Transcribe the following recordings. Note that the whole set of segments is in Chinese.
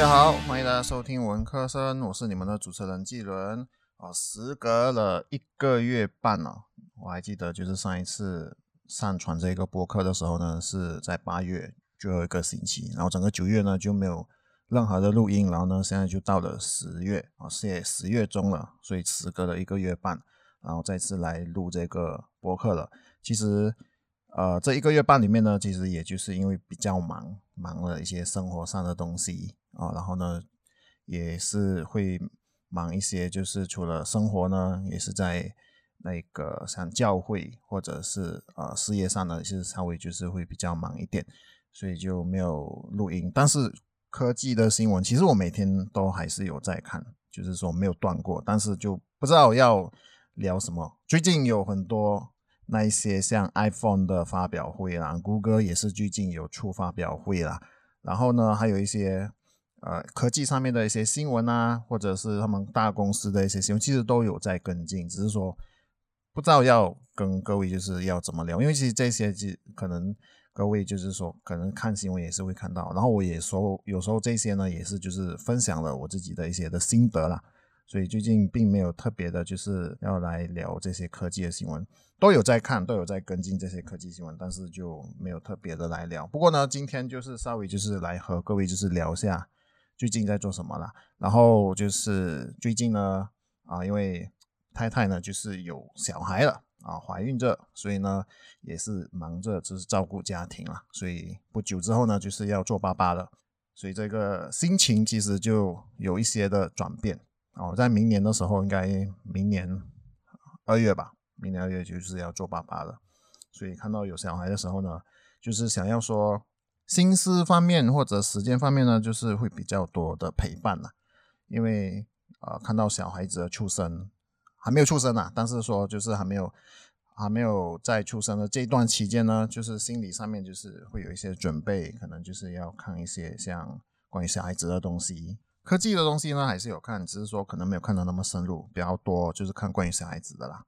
大家好，欢迎大家收听文科生，我是你们的主持人季伦。哦，时隔了一个月半了，我还记得就是上一次上传这个播客的时候呢，是在八月最后一个星期，然后整个九月呢就没有任何的录音，然后呢现在就到了十月啊，现在十月中了，所以时隔了一个月半，然后再次来录这个播客了。其实，呃，这一个月半里面呢，其实也就是因为比较忙，忙了一些生活上的东西啊，然后呢也是会。忙一些，就是除了生活呢，也是在那个像教会或者是呃事业上呢，其实稍微就是会比较忙一点，所以就没有录音。但是科技的新闻，其实我每天都还是有在看，就是说没有断过。但是就不知道要聊什么。最近有很多那一些像 iPhone 的发表会啦，谷歌也是最近有出发表会啦，然后呢，还有一些。呃，科技上面的一些新闻啊，或者是他们大公司的一些新闻，其实都有在跟进，只是说不知道要跟各位就是要怎么聊，因为其实这些就可能各位就是说可能看新闻也是会看到，然后我也说有时候这些呢也是就是分享了我自己的一些的心得啦，所以最近并没有特别的就是要来聊这些科技的新闻，都有在看，都有在跟进这些科技新闻，但是就没有特别的来聊。不过呢，今天就是稍微就是来和各位就是聊一下。最近在做什么啦？然后就是最近呢，啊，因为太太呢就是有小孩了啊，怀孕着，所以呢也是忙着就是照顾家庭了，所以不久之后呢就是要做爸爸了，所以这个心情其实就有一些的转变哦，在明年的时候，应该明年二月吧，明年二月就是要做爸爸了，所以看到有小孩的时候呢，就是想要说。心思方面或者时间方面呢，就是会比较多的陪伴啦。因为呃看到小孩子的出生还没有出生啊，但是说就是还没有还没有在出生的这段期间呢，就是心理上面就是会有一些准备，可能就是要看一些像关于小孩子的东西，科技的东西呢还是有看，只是说可能没有看到那么深入，比较多就是看关于小孩子的啦。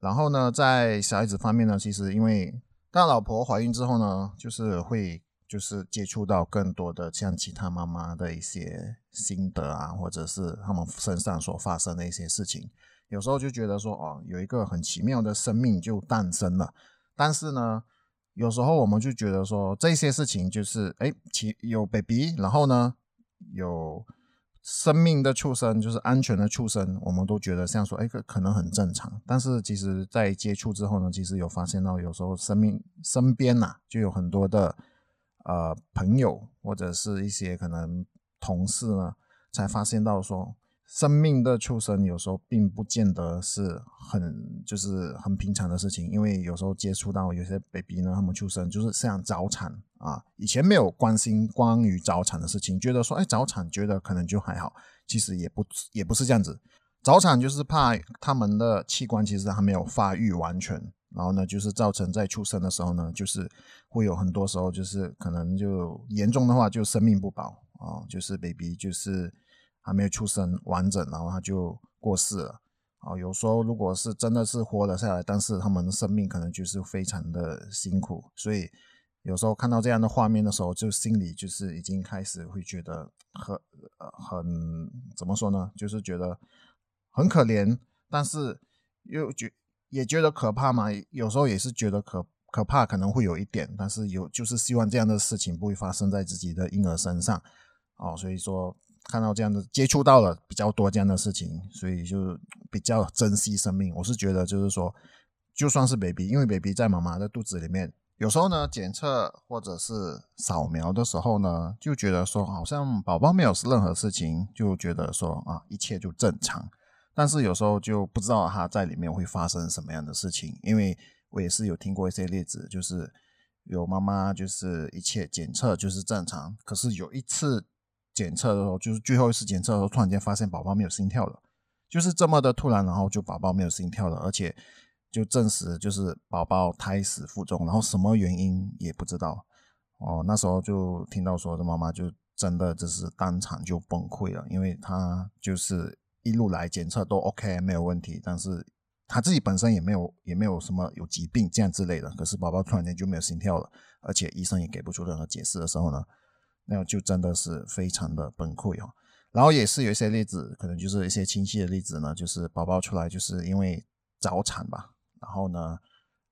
然后呢，在小孩子方面呢，其实因为大老婆怀孕之后呢，就是会。就是接触到更多的像其他妈妈的一些心得啊，或者是他们身上所发生的一些事情，有时候就觉得说，哦，有一个很奇妙的生命就诞生了。但是呢，有时候我们就觉得说，这些事情就是，哎，其有 baby，然后呢，有生命的出生，就是安全的出生，我们都觉得像说，哎，可可能很正常。但是其实，在接触之后呢，其实有发现到，有时候生命身边呐，就有很多的。呃，朋友或者是一些可能同事呢，才发现到说，生命的出生有时候并不见得是很就是很平常的事情，因为有时候接触到有些 baby 呢，他们出生就是像早产啊，以前没有关心关于早产的事情，觉得说，哎，早产觉得可能就还好，其实也不也不是这样子，早产就是怕他们的器官其实还没有发育完全。然后呢，就是造成在出生的时候呢，就是会有很多时候，就是可能就严重的话，就生命不保啊，就是 baby 就是还没有出生完整，然后他就过世了啊。有时候如果是真的是活了下来，但是他们的生命可能就是非常的辛苦，所以有时候看到这样的画面的时候，就心里就是已经开始会觉得很很怎么说呢，就是觉得很可怜，但是又觉。也觉得可怕嘛？有时候也是觉得可可怕，可能会有一点，但是有就是希望这样的事情不会发生在自己的婴儿身上哦。所以说看到这样的接触到了比较多这样的事情，所以就比较珍惜生命。我是觉得就是说，就算是 baby，因为 baby 在妈妈的肚子里面，有时候呢检测或者是扫描的时候呢，就觉得说好像宝宝没有任何事情，就觉得说啊一切就正常。但是有时候就不知道他在里面会发生什么样的事情，因为我也是有听过一些例子，就是有妈妈就是一切检测就是正常，可是有一次检测的时候，就是最后一次检测的时候，突然间发现宝宝没有心跳了，就是这么的突然，然后就宝宝没有心跳了，而且就证实就是宝宝胎死腹中，然后什么原因也不知道。哦，那时候就听到说这妈妈就真的就是当场就崩溃了，因为她就是。一路来检测都 OK 没有问题，但是她自己本身也没有也没有什么有疾病这样之类的，可是宝宝突然间就没有心跳了，而且医生也给不出任何解释的时候呢，那就真的是非常的崩溃哦。然后也是有一些例子，可能就是一些亲戚的例子呢，就是宝宝出来就是因为早产吧，然后呢，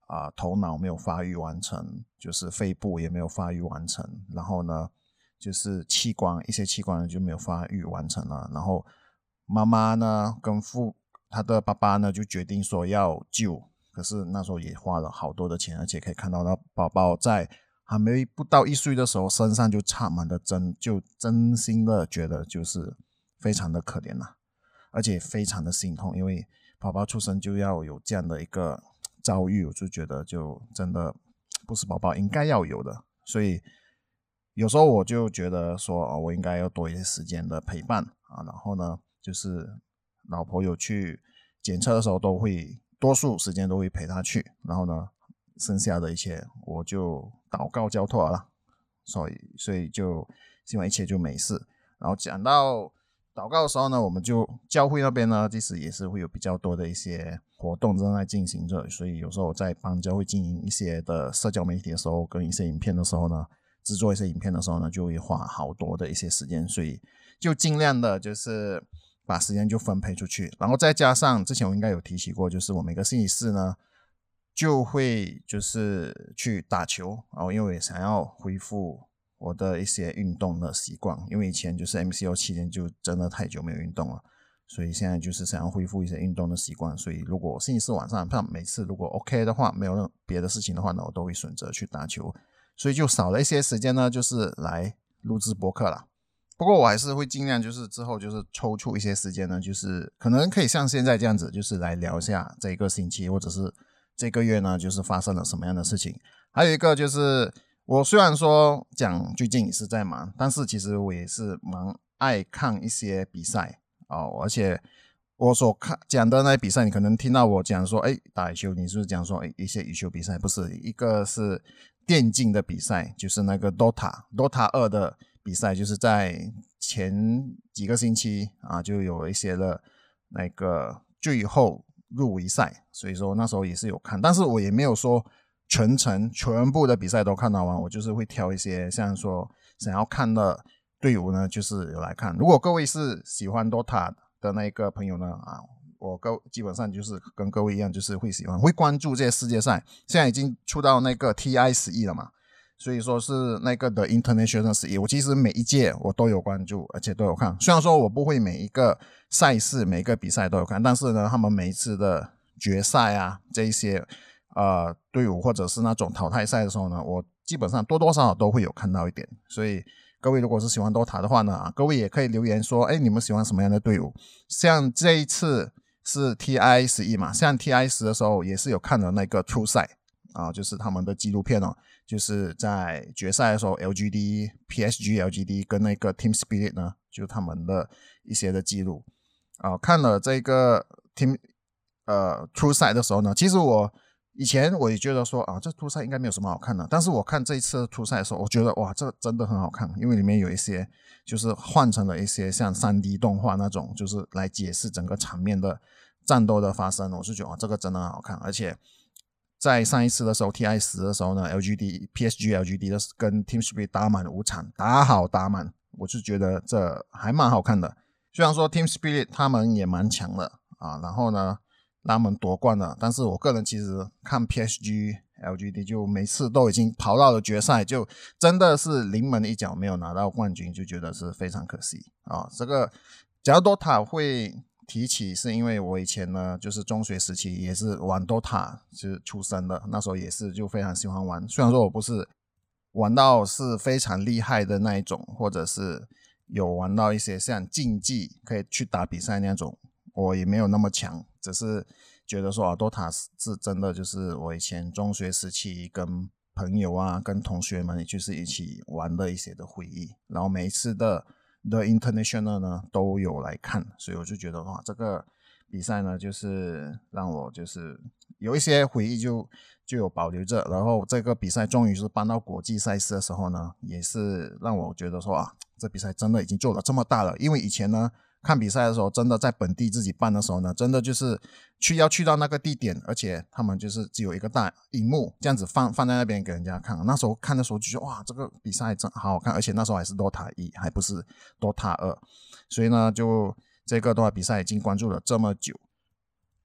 啊，头脑没有发育完成，就是肺部也没有发育完成，然后呢，就是器官一些器官就没有发育完成了，然后妈妈呢跟父他的爸爸呢就决定说要救，可是那时候也花了好多的钱，而且可以看到那宝宝在。还没不到一岁的时候，身上就插满了针，就真心的觉得就是非常的可怜呐，而且非常的心痛，因为宝宝出生就要有这样的一个遭遇，我就觉得就真的不是宝宝应该要有的，所以有时候我就觉得说，哦我应该要多一些时间的陪伴啊，然后呢，就是老婆有去检测的时候，都会多数时间都会陪她去，然后呢。剩下的一切，我就祷告交托了，所以所以就希望一切就没事。然后讲到祷告的时候呢，我们就教会那边呢，其实也是会有比较多的一些活动正在进行着。所以有时候我在帮教会经营一些的社交媒体的时候，跟一些影片的时候呢，制作一些影片的时候呢，就会花好多的一些时间。所以就尽量的就是把时间就分配出去。然后再加上之前我应该有提起过，就是我每个星期四呢。就会就是去打球，然后因为想要恢复我的一些运动的习惯，因为以前就是 MCO 期间就真的太久没有运动了，所以现在就是想要恢复一些运动的习惯。所以如果星期四晚上，像每次如果 OK 的话，没有任别的事情的话呢，我都会选择去打球，所以就少了一些时间呢，就是来录制播客了。不过我还是会尽量就是之后就是抽出一些时间呢，就是可能可以像现在这样子，就是来聊一下这一个星期或者是。这个月呢，就是发生了什么样的事情？还有一个就是，我虽然说讲最近也是在忙，但是其实我也是蛮爱看一些比赛哦。而且我所看讲的那些比赛，你可能听到我讲说，哎，打羽球，你是不是讲说一些羽球比赛？不是，一个是电竞的比赛，就是那个 Dota Dota 二的比赛，就是在前几个星期啊，就有一些的那个最后。入围赛，所以说那时候也是有看，但是我也没有说全程全部的比赛都看到完，我就是会挑一些像说想要看的队伍呢，就是来看。如果各位是喜欢 DOTA 的那个朋友呢，啊，我各基本上就是跟各位一样，就是会喜欢会关注这些世界赛。现在已经出到那个 TI 十一了嘛。所以说是那个的 international 十一，我其实每一届我都有关注，而且都有看。虽然说我不会每一个赛事、每个比赛都有看，但是呢，他们每一次的决赛啊，这一些呃队伍或者是那种淘汰赛的时候呢，我基本上多多少少都会有看到一点。所以各位如果是喜欢 DOTA 的话呢，各位也可以留言说，哎，你们喜欢什么样的队伍？像这一次是 TI 十一嘛，像 TI 十的时候也是有看的那个初赛啊，就是他们的纪录片哦。就是在决赛的时候，LGD、PSG、LGD 跟那个 Team Spirit 呢，就他们的一些的记录啊，看了这个 Team 呃初赛的时候呢，其实我以前我也觉得说啊，这初赛应该没有什么好看的，但是我看这一次初赛的时候，我觉得哇，这真的很好看，因为里面有一些就是换成了一些像三 D 动画那种，就是来解释整个场面的战斗的发生，我是觉得哇，这个真的很好看，而且。在上一次的时候，TI 十的时候呢，LGD、PSG、LGD 的跟 Team Spirit 打满五场，打好打满，我是觉得这还蛮好看的。虽然说 Team Spirit 他们也蛮强的啊，然后呢，他们夺冠了，但是我个人其实看 PSG、LGD 就每次都已经跑到了决赛，就真的是临门一脚没有拿到冠军，就觉得是非常可惜啊。这个假如多塔会。提起是因为我以前呢，就是中学时期也是玩 DOTA 是出生的，那时候也是就非常喜欢玩。虽然说我不是玩到是非常厉害的那一种，或者是有玩到一些像竞技可以去打比赛那种，我也没有那么强。只是觉得说啊，DOTA 是真的就是我以前中学时期跟朋友啊、跟同学们就是一起玩的一些的回忆。然后每一次的。的 international 呢都有来看，所以我就觉得哇，这个比赛呢，就是让我就是有一些回忆就就有保留着。然后这个比赛终于是搬到国际赛事的时候呢，也是让我觉得说啊，这比赛真的已经做了这么大了。因为以前呢，看比赛的时候，真的在本地自己办的时候呢，真的就是去要去到那个地点，而且他们就是只有一个大荧幕这样子放放在那边给人家看。那时候看的时候就觉得哇，这个比赛真好好看，而且那时候还是 DOTA 一，还不是 DOTA 二，所以呢，就这个 DOTA 比赛已经关注了这么久。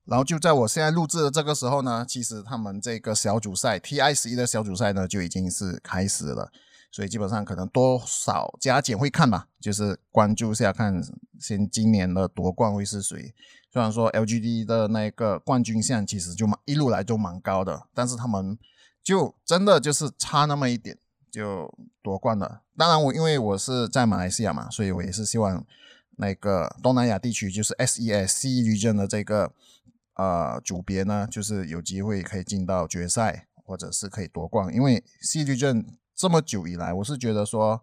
然后就在我现在录制的这个时候呢，其实他们这个小组赛 TI 十一的小组赛呢就已经是开始了。所以基本上可能多少加减会看吧，就是关注一下看，先今年的夺冠会是谁。虽然说 LGD 的那个冠军线其实就蛮一路来都蛮高的，但是他们就真的就是差那么一点就夺冠了。当然我因为我是在马来西亚嘛，所以我也是希望那个东南亚地区就是 SESC region 的这个呃组别呢，就是有机会可以进到决赛或者是可以夺冠，因为 C 区镇。这么久以来，我是觉得说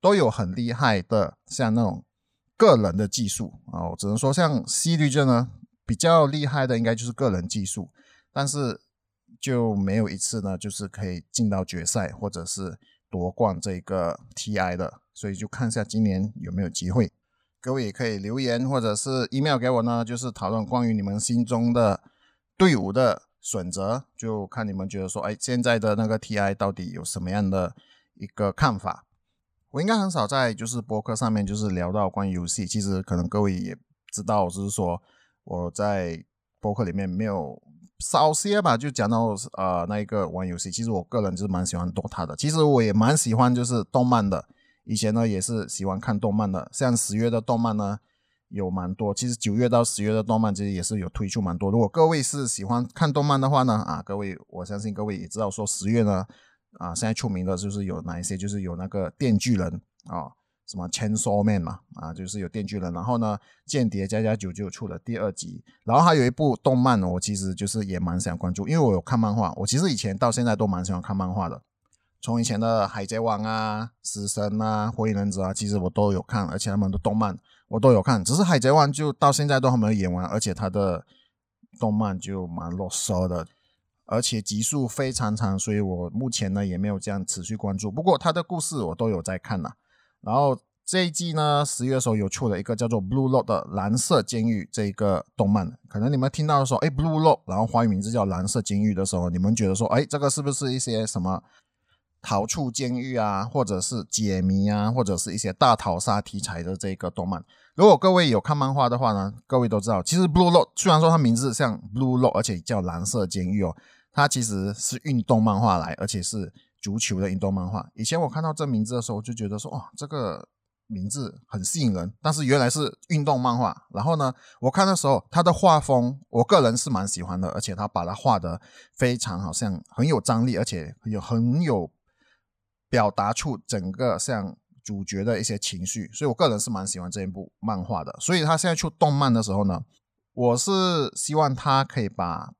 都有很厉害的，像那种个人的技术啊，我只能说像 C 绿阵呢比较厉害的，应该就是个人技术，但是就没有一次呢，就是可以进到决赛或者是夺冠这个 TI 的，所以就看一下今年有没有机会。各位也可以留言或者是 email 给我呢，就是讨论关于你们心中的队伍的。选择就看你们觉得说，哎，现在的那个 TI 到底有什么样的一个看法？我应该很少在就是博客上面就是聊到关于游戏。其实可能各位也知道，就是说我在博客里面没有少些吧，就讲到呃那一个玩游戏。其实我个人就是蛮喜欢 DOTA 的。其实我也蛮喜欢就是动漫的。以前呢也是喜欢看动漫的，像十月的动漫呢。有蛮多，其实九月到十月的动漫其实也是有推出蛮多。如果各位是喜欢看动漫的话呢，啊，各位我相信各位也知道说十月呢，啊，现在出名的就是有哪一些，就是有那个电锯人啊，什么 Chainsaw Man 嘛，啊，就是有电锯人。然后呢，间谍加加九就出了第二集。然后还有一部动漫，我其实就是也蛮想关注，因为我有看漫画，我其实以前到现在都蛮喜欢看漫画的。从以前的海贼王啊、死神啊、火影忍者啊，其实我都有看，而且他们的动漫。我都有看，只是海贼王就到现在都还没有演完，而且它的动漫就蛮啰嗦的，而且集数非常长，所以我目前呢也没有这样持续关注。不过它的故事我都有在看呐。然后这一季呢，十月的时候有出了一个叫做《Blue Lock》的蓝色监狱这一个动漫，可能你们听到的时候，哎，《Blue Lock》，然后华语名字叫蓝色监狱的时候，你们觉得说，哎，这个是不是一些什么？逃出监狱啊，或者是解谜啊，或者是一些大逃杀题材的这个动漫。如果各位有看漫画的话呢，各位都知道，其实 Blue Lock 虽然说它名字像 Blue Lock，而且叫蓝色监狱哦，它其实是运动漫画来，而且是足球的运动漫画。以前我看到这名字的时候，就觉得说，哇，这个名字很吸引人。但是原来是运动漫画。然后呢，我看的时候，它的画风，我个人是蛮喜欢的，而且它把它画的非常好像很有张力，而且有很有。表达出整个像主角的一些情绪，所以我个人是蛮喜欢这一部漫画的。所以他现在出动漫的时候呢，我是希望他可以把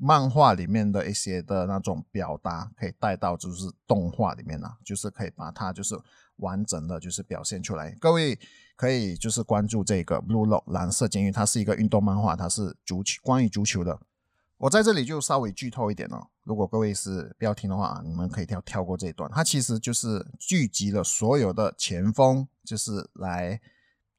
漫画里面的一些的那种表达可以带到就是动画里面呢，就是可以把它就是完整的就是表现出来。各位可以就是关注这个 Blue Lock 蓝色监狱，它是一个运动漫画，它是足球关于足球的。我在这里就稍微剧透一点哦，如果各位是不要听的话，你们可以跳跳过这一段。它其实就是聚集了所有的前锋，就是来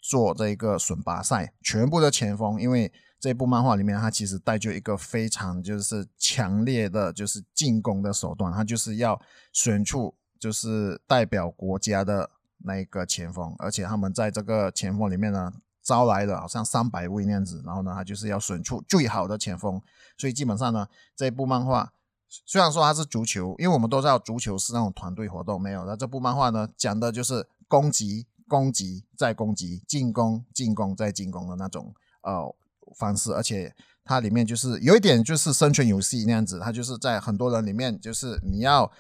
做这个选拔赛，全部的前锋。因为这部漫画里面，它其实带就一个非常就是强烈的，就是进攻的手段，它就是要选出就是代表国家的那个前锋，而且他们在这个前锋里面呢。招来了好像三百位那样子，然后呢，他就是要选出最好的前锋，所以基本上呢，这部漫画虽然说它是足球，因为我们都知道足球是那种团队活动，没有。那这部漫画呢，讲的就是攻击、攻击再攻击、进攻、进攻再进攻的那种呃方式，而且它里面就是有一点就是生存游戏那样子，它就是在很多人里面，就是你要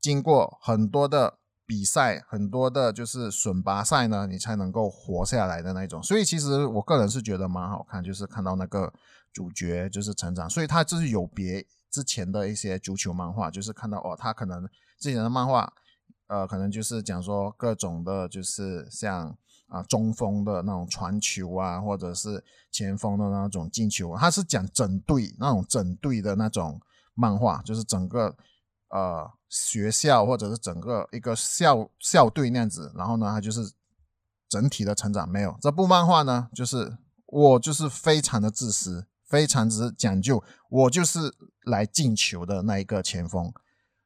经过很多的。比赛很多的，就是选拔赛呢，你才能够活下来的那种。所以其实我个人是觉得蛮好看，就是看到那个主角就是成长，所以他就是有别之前的一些足球漫画，就是看到哦，他可能之前的漫画，呃，可能就是讲说各种的，就是像啊中锋的那种传球啊，或者是前锋的那种进球，他是讲整队那种整队的那种漫画，就是整个呃。学校或者是整个一个校校队那样子，然后呢，他就是整体的成长没有。这部漫画呢，就是我就是非常的自私，非常之讲究，我就是来进球的那一个前锋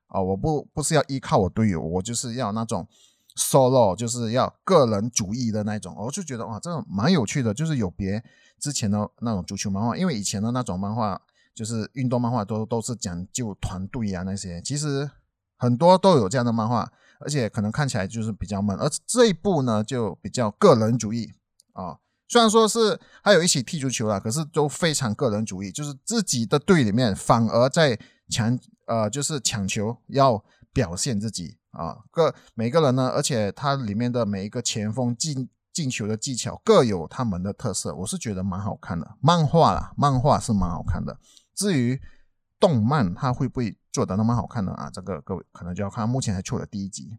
啊！我不不是要依靠我队友，我就是要那种 solo，就是要个人主义的那种。我就觉得哇，这种蛮有趣的，就是有别之前的那种足球漫画，因为以前的那种漫画就是运动漫画都都是讲究团队啊那些，其实很多都有这样的漫画。而且可能看起来就是比较闷，而这一部呢就比较个人主义啊。虽然说是还有一起踢足球啦，可是都非常个人主义，就是自己的队里面反而在抢呃，就是抢球要表现自己啊。各每个人呢，而且它里面的每一个前锋进进球的技巧各有他们的特色，我是觉得蛮好看的。漫画啦，漫画是蛮好看的。至于动漫，它会不会？做的那么好看的啊，这个各位可能就要看，目前还出了第一集，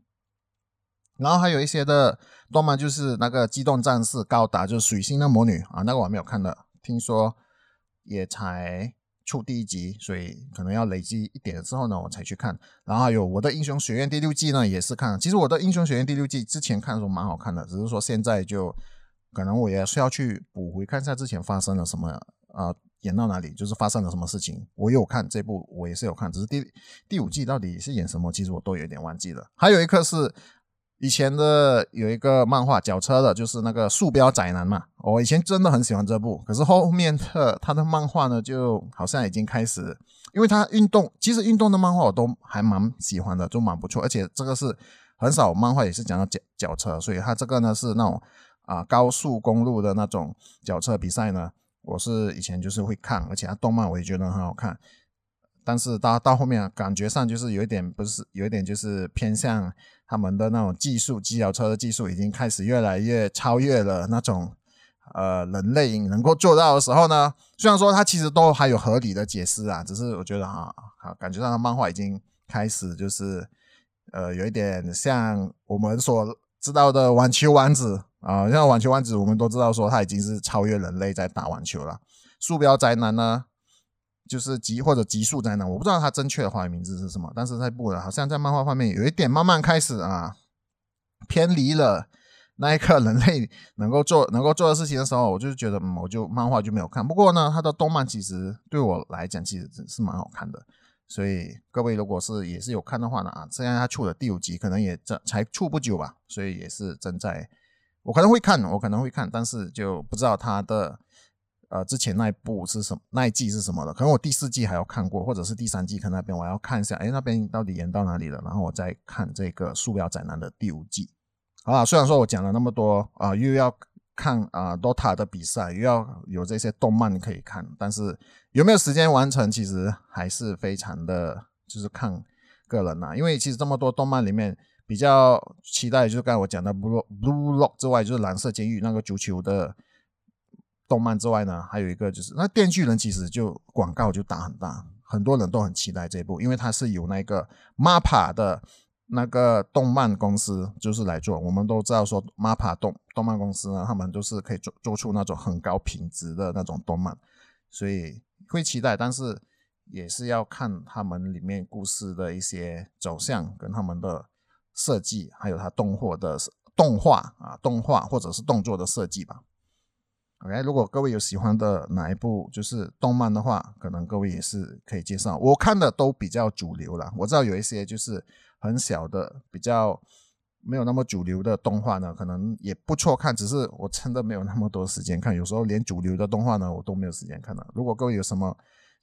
然后还有一些的动漫，就是那个机动战士高达，就是水星的魔女啊，那个我还没有看的，听说也才出第一集，所以可能要累积一点之后呢，我才去看。然后还有我的英雄学院第六季呢，也是看，其实我的英雄学院第六季之前看的时候蛮好看的，只是说现在就可能我也是要去补回看一下之前发生了什么啊。演到哪里就是发生了什么事情，我有看这部，我也是有看，只是第第五季到底是演什么，其实我都有点忘记了。还有一个是以前的有一个漫画脚车的，就是那个树标宅男嘛，我以前真的很喜欢这部，可是后面的他的漫画呢，就好像已经开始，因为他运动，其实运动的漫画我都还蛮喜欢的，就蛮不错，而且这个是很少漫画也是讲到脚脚车，所以他这个呢是那种啊高速公路的那种脚车比赛呢。我是以前就是会看，而且它动漫我也觉得很好看，但是到到后面感觉上就是有一点不是有一点就是偏向他们的那种技术，机脚车的技术已经开始越来越超越了那种呃人类能够做到的时候呢。虽然说它其实都还有合理的解释啊，只是我觉得哈，感觉上的漫画已经开始就是呃有一点像我们所知道的网球王子。啊，像网球王子，我们都知道说他已经是超越人类在打网球了。鼠标宅男呢，就是极或者极速宅男，我不知道他正确的华语名字是什么。但是在部呢，好像在漫画方面有一点慢慢开始啊，偏离了那一刻人类能够做能够做的事情的时候，我就觉得，嗯，我就漫画就没有看。不过呢，他的动漫其实对我来讲其实是蛮好看的。所以各位如果是也是有看的话呢，啊，现在他出了第五集，可能也这才出不久吧，所以也是正在。我可能会看，我可能会看，但是就不知道他的呃之前那一部是什么那一季是什么了。可能我第四季还要看过，或者是第三季，可能那边我要看一下，哎，那边到底演到哪里了？然后我再看这个《树标宅男》的第五季。好了，虽然说我讲了那么多啊，又要看啊 DOTA 的比赛，又要有这些动漫可以看，但是有没有时间完成，其实还是非常的，就是看个人呐。因为其实这么多动漫里面。比较期待就是刚才我讲的 Blue Blue Lock 之外，就是蓝色监狱那个足球的动漫之外呢，还有一个就是那电锯人，其实就广告就打很大，很多人都很期待这部，因为它是有那个 MAPA 的那个动漫公司就是来做。我们都知道说 MAPA 动动漫公司呢，他们都是可以做做出那种很高品质的那种动漫，所以会期待，但是也是要看他们里面故事的一些走向跟他们的。设计还有它动画的动画啊，动画或者是动作的设计吧。OK，如果各位有喜欢的哪一部就是动漫的话，可能各位也是可以介绍。我看的都比较主流了，我知道有一些就是很小的、比较没有那么主流的动画呢，可能也不错看，只是我真的没有那么多时间看。有时候连主流的动画呢，我都没有时间看的。如果各位有什么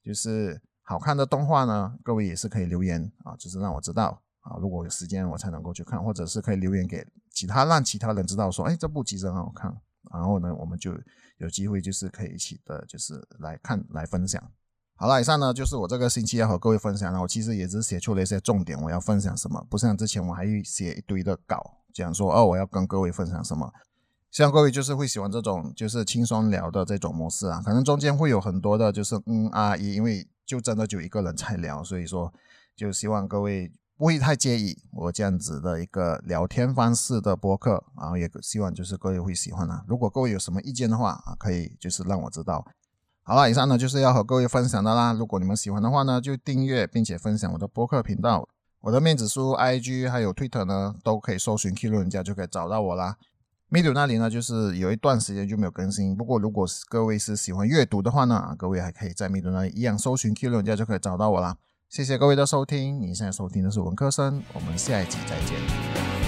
就是好看的动画呢，各位也是可以留言啊，就是让我知道。啊，如果有时间我才能够去看，或者是可以留言给其他，让其他人知道说，哎，这部其实很好看。然后呢，我们就有机会就是可以一起的，就是来看来分享。好了，以上呢就是我这个星期要和各位分享的。我其实也只是写出了一些重点，我要分享什么，不像之前我还写一堆的稿，讲说哦我要跟各位分享什么。希望各位就是会喜欢这种就是轻松聊的这种模式啊，可能中间会有很多的就是嗯啊一，因为就真的就一个人在聊，所以说就希望各位。不会太介意我这样子的一个聊天方式的播客，然后也希望就是各位会喜欢啊。如果各位有什么意见的话啊，可以就是让我知道。好了，以上呢就是要和各位分享的啦。如果你们喜欢的话呢，就订阅并且分享我的播客频道。我的面子书、IG 还有 Twitter 呢，都可以搜寻 Q 六人家就可以找到我啦。m e d i 那里呢，就是有一段时间就没有更新。不过如果各位是喜欢阅读的话呢，各位还可以在 m e d i 那里一样搜寻 Q 六人家就可以找到我啦。谢谢各位的收听你现在收听的是文科生我们下一集再见。